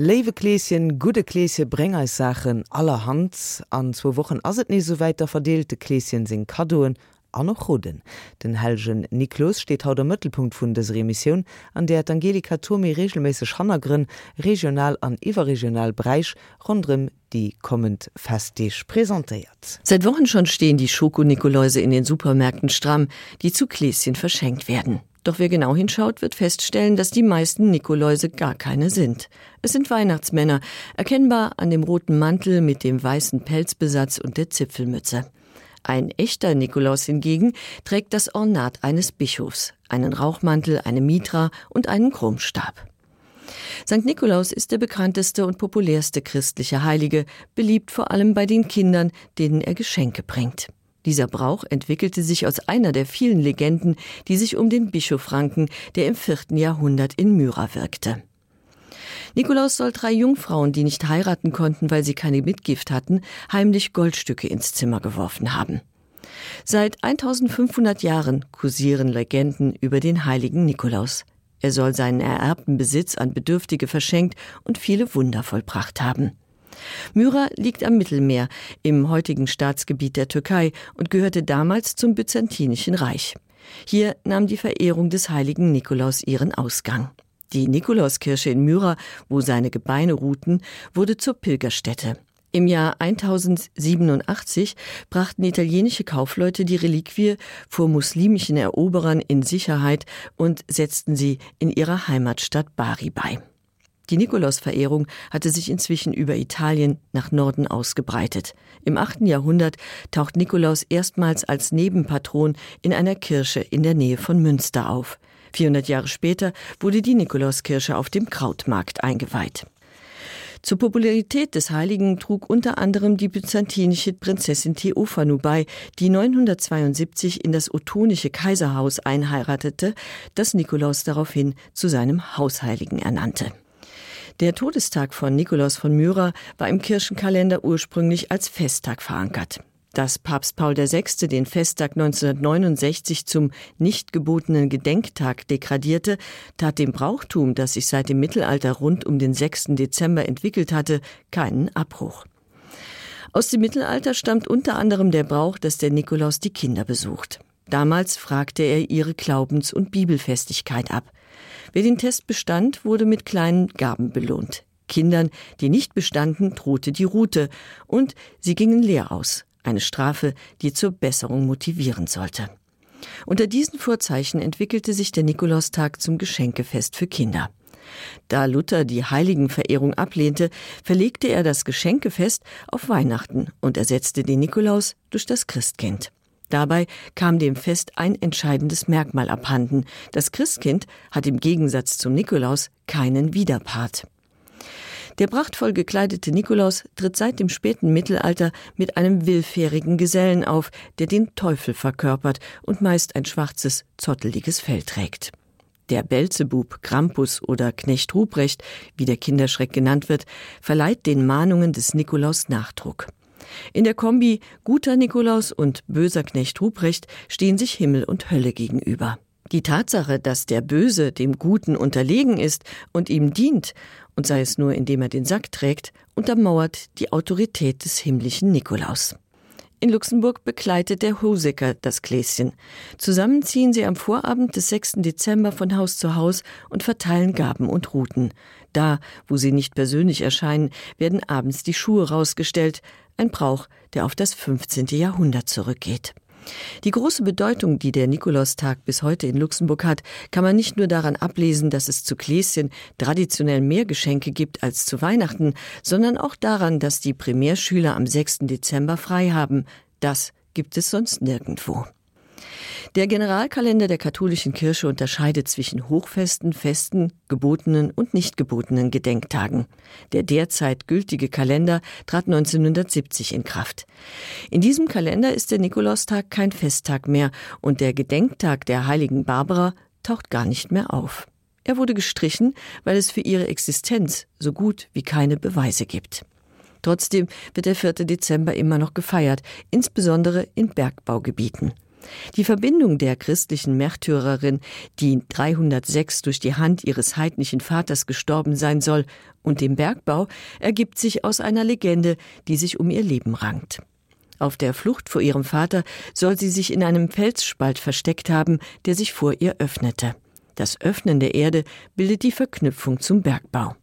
Lewekleesien gute Kkleesje Brengersachen allerhand an zwo wochen aset nie so weiter verdeelte Kkleesien sinn Kadoen an noch Roden. Den Helgen Niklos steht haut der Mëttelpunkt vun des Remission, an der d Angelika Tomi regelmäßig Hannergrin regional an iwwerregional Breich rundrem die kommend festtisch präsentiert. Seit Wochen schon stehen die Schoko-Nikoläuse in den Supermärkten stramm, die zu Gläschen verschenkt werden. Doch wer genau hinschaut, wird feststellen, dass die meisten Nikoläuse gar keine sind. Es sind Weihnachtsmänner, erkennbar an dem roten Mantel mit dem weißen Pelzbesatz und der Zipfelmütze. Ein echter Nikolaus hingegen trägt das Ornat eines Bischofs, einen Rauchmantel, eine Mitra und einen Chromstab. St. Nikolaus ist der bekannteste und populärste christliche Heilige, beliebt vor allem bei den Kindern, denen er Geschenke bringt. Dieser Brauch entwickelte sich aus einer der vielen Legenden, die sich um den Bischof ranken, der im vierten Jahrhundert in Myra wirkte. Nikolaus soll drei Jungfrauen, die nicht heiraten konnten, weil sie keine Mitgift hatten, heimlich Goldstücke ins Zimmer geworfen haben. Seit 1500 Jahren kursieren Legenden über den heiligen Nikolaus. Er soll seinen ererbten Besitz an Bedürftige verschenkt und viele Wunder vollbracht haben. Myra liegt am Mittelmeer im heutigen Staatsgebiet der Türkei und gehörte damals zum Byzantinischen Reich. Hier nahm die Verehrung des heiligen Nikolaus ihren Ausgang. Die Nikolauskirche in Myra, wo seine Gebeine ruhten, wurde zur Pilgerstätte. Im Jahr 1087 brachten italienische Kaufleute die Reliquie vor muslimischen Eroberern in Sicherheit und setzten sie in ihrer Heimatstadt Bari bei. Die Nikolausverehrung hatte sich inzwischen über Italien nach Norden ausgebreitet. Im 8. Jahrhundert taucht Nikolaus erstmals als Nebenpatron in einer Kirche in der Nähe von Münster auf. 400 Jahre später wurde die Nikolauskirche auf dem Krautmarkt eingeweiht. Zur Popularität des Heiligen trug unter anderem die byzantinische Prinzessin Theophanu bei, die 972 in das ottonische Kaiserhaus einheiratete, das Nikolaus daraufhin zu seinem Hausheiligen ernannte. Der Todestag von Nikolaus von Myra war im Kirchenkalender ursprünglich als Festtag verankert. Dass Papst Paul VI. den Festtag 1969 zum nicht gebotenen Gedenktag degradierte, tat dem Brauchtum, das sich seit dem Mittelalter rund um den 6. Dezember entwickelt hatte, keinen Abbruch. Aus dem Mittelalter stammt unter anderem der Brauch, dass der Nikolaus die Kinder besucht. Damals fragte er ihre Glaubens- und Bibelfestigkeit ab. Wer den Test bestand, wurde mit kleinen Gaben belohnt. Kindern, die nicht bestanden, drohte die Route und sie gingen leer aus. Eine Strafe, die zur Besserung motivieren sollte. Unter diesen Vorzeichen entwickelte sich der Nikolaustag zum Geschenkefest für Kinder. Da Luther die Heiligenverehrung ablehnte, verlegte er das Geschenkefest auf Weihnachten und ersetzte den Nikolaus durch das Christkind. Dabei kam dem Fest ein entscheidendes Merkmal abhanden. Das Christkind hat im Gegensatz zum Nikolaus keinen Widerpart. Der prachtvoll gekleidete Nikolaus tritt seit dem späten Mittelalter mit einem willfährigen Gesellen auf, der den Teufel verkörpert und meist ein schwarzes, zotteliges Fell trägt. Der Belzebub, Krampus oder Knecht Ruprecht, wie der Kinderschreck genannt wird, verleiht den Mahnungen des Nikolaus Nachdruck. In der Kombi guter Nikolaus und böser Knecht Ruprecht stehen sich Himmel und Hölle gegenüber. Die Tatsache, dass der Böse dem Guten unterlegen ist und ihm dient, und sei es nur indem er den Sack trägt, untermauert die Autorität des himmlischen Nikolaus. In Luxemburg begleitet der Hosecker das Gläschen. Zusammen ziehen sie am Vorabend des 6. Dezember von Haus zu Haus und verteilen Gaben und Routen. Da, wo sie nicht persönlich erscheinen, werden abends die Schuhe rausgestellt, ein Brauch, der auf das 15. Jahrhundert zurückgeht. Die große Bedeutung, die der Nikolaustag bis heute in Luxemburg hat, kann man nicht nur daran ablesen, dass es zu Gläschen traditionell mehr Geschenke gibt als zu Weihnachten, sondern auch daran, dass die Primärschüler am 6. Dezember frei haben. Das gibt es sonst nirgendwo. Der Generalkalender der katholischen Kirche unterscheidet zwischen Hochfesten, Festen, gebotenen und nicht gebotenen Gedenktagen. Der derzeit gültige Kalender trat 1970 in Kraft. In diesem Kalender ist der Nikolaustag kein Festtag mehr und der Gedenktag der heiligen Barbara taucht gar nicht mehr auf. Er wurde gestrichen, weil es für ihre Existenz so gut wie keine Beweise gibt. Trotzdem wird der 4. Dezember immer noch gefeiert, insbesondere in Bergbaugebieten. Die Verbindung der christlichen Märtyrerin, die 306 durch die Hand ihres heidnischen Vaters gestorben sein soll, und dem Bergbau ergibt sich aus einer Legende, die sich um ihr Leben rankt. Auf der Flucht vor ihrem Vater soll sie sich in einem Felsspalt versteckt haben, der sich vor ihr öffnete. Das Öffnen der Erde bildet die Verknüpfung zum Bergbau.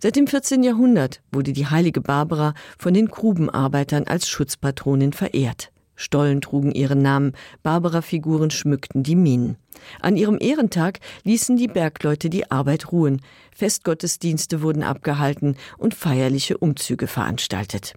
Seit dem 14. Jahrhundert wurde die heilige Barbara von den Grubenarbeitern als Schutzpatronin verehrt. Stollen trugen ihren Namen, Barbara-Figuren schmückten die Minen. An ihrem Ehrentag ließen die Bergleute die Arbeit ruhen, Festgottesdienste wurden abgehalten und feierliche Umzüge veranstaltet.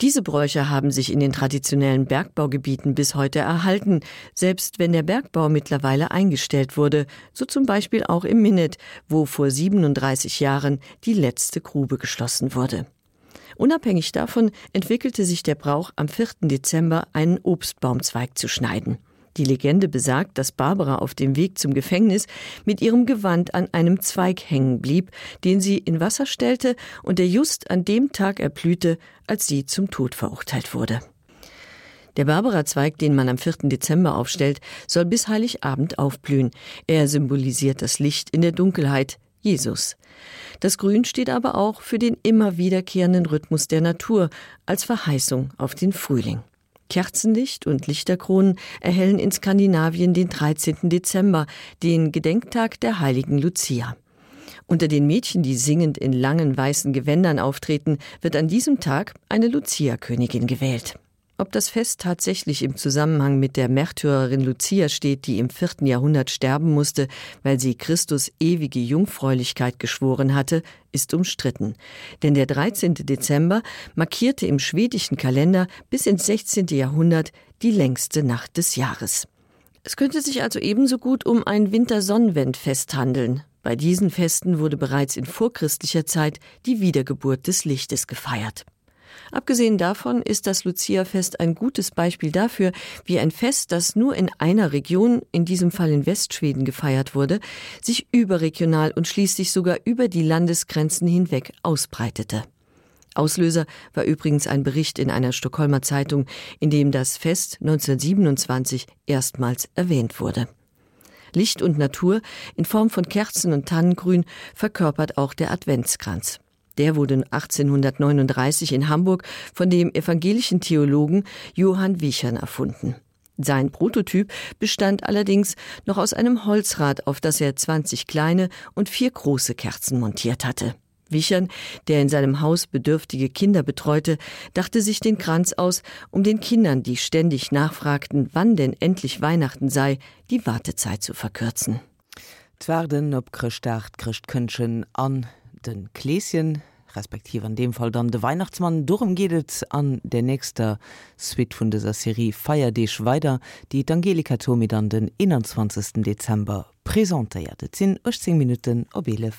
Diese Bräuche haben sich in den traditionellen Bergbaugebieten bis heute erhalten, selbst wenn der Bergbau mittlerweile eingestellt wurde, so zum Beispiel auch im Minnet, wo vor 37 Jahren die letzte Grube geschlossen wurde. Unabhängig davon entwickelte sich der Brauch am 4. Dezember einen Obstbaumzweig zu schneiden. Die Legende besagt, dass Barbara auf dem Weg zum Gefängnis mit ihrem Gewand an einem Zweig hängen blieb, den sie in Wasser stellte und der just an dem Tag erblühte, als sie zum Tod verurteilt wurde. Der Barbara-Zweig, den man am 4. Dezember aufstellt, soll bis Heiligabend aufblühen. Er symbolisiert das Licht in der Dunkelheit, Jesus. Das Grün steht aber auch für den immer wiederkehrenden Rhythmus der Natur als Verheißung auf den Frühling. Kerzenlicht und Lichterkronen erhellen in Skandinavien den 13. Dezember, den Gedenktag der heiligen Lucia. Unter den Mädchen, die singend in langen weißen Gewändern auftreten, wird an diesem Tag eine Lucia-Königin gewählt. Ob das Fest tatsächlich im Zusammenhang mit der Märtyrerin Lucia steht, die im vierten Jahrhundert sterben musste, weil sie Christus ewige Jungfräulichkeit geschworen hatte, ist umstritten. Denn der 13. Dezember markierte im schwedischen Kalender bis ins 16. Jahrhundert die längste Nacht des Jahres. Es könnte sich also ebenso gut um ein Wintersonnenwendfest handeln. Bei diesen Festen wurde bereits in vorchristlicher Zeit die Wiedergeburt des Lichtes gefeiert. Abgesehen davon ist das Lucia-Fest ein gutes Beispiel dafür, wie ein Fest, das nur in einer Region, in diesem Fall in Westschweden, gefeiert wurde, sich überregional und schließlich sogar über die Landesgrenzen hinweg ausbreitete. Auslöser war übrigens ein Bericht in einer Stockholmer Zeitung, in dem das Fest 1927 erstmals erwähnt wurde. Licht und Natur in Form von Kerzen und Tannengrün verkörpert auch der Adventskranz. Der wurde 1839 in Hamburg von dem evangelischen Theologen Johann Wichern erfunden. Sein Prototyp bestand allerdings noch aus einem Holzrad, auf das er 20 kleine und vier große Kerzen montiert hatte. Wichern, der in seinem Haus bedürftige Kinder betreute, dachte sich den Kranz aus, um den Kindern, die ständig nachfragten, wann denn endlich Weihnachten sei, die Wartezeit zu verkürzen. Twerden op Christcht Christkönschen an den Kläschen respektive an dem Fall dann de Weihnachtsmann durum gehtt an der nächster Swi von dieser Serie feier dich weiter die Angelika Tomi dann den 21. Dezember präsentiert sind 18 Minuten Obelev.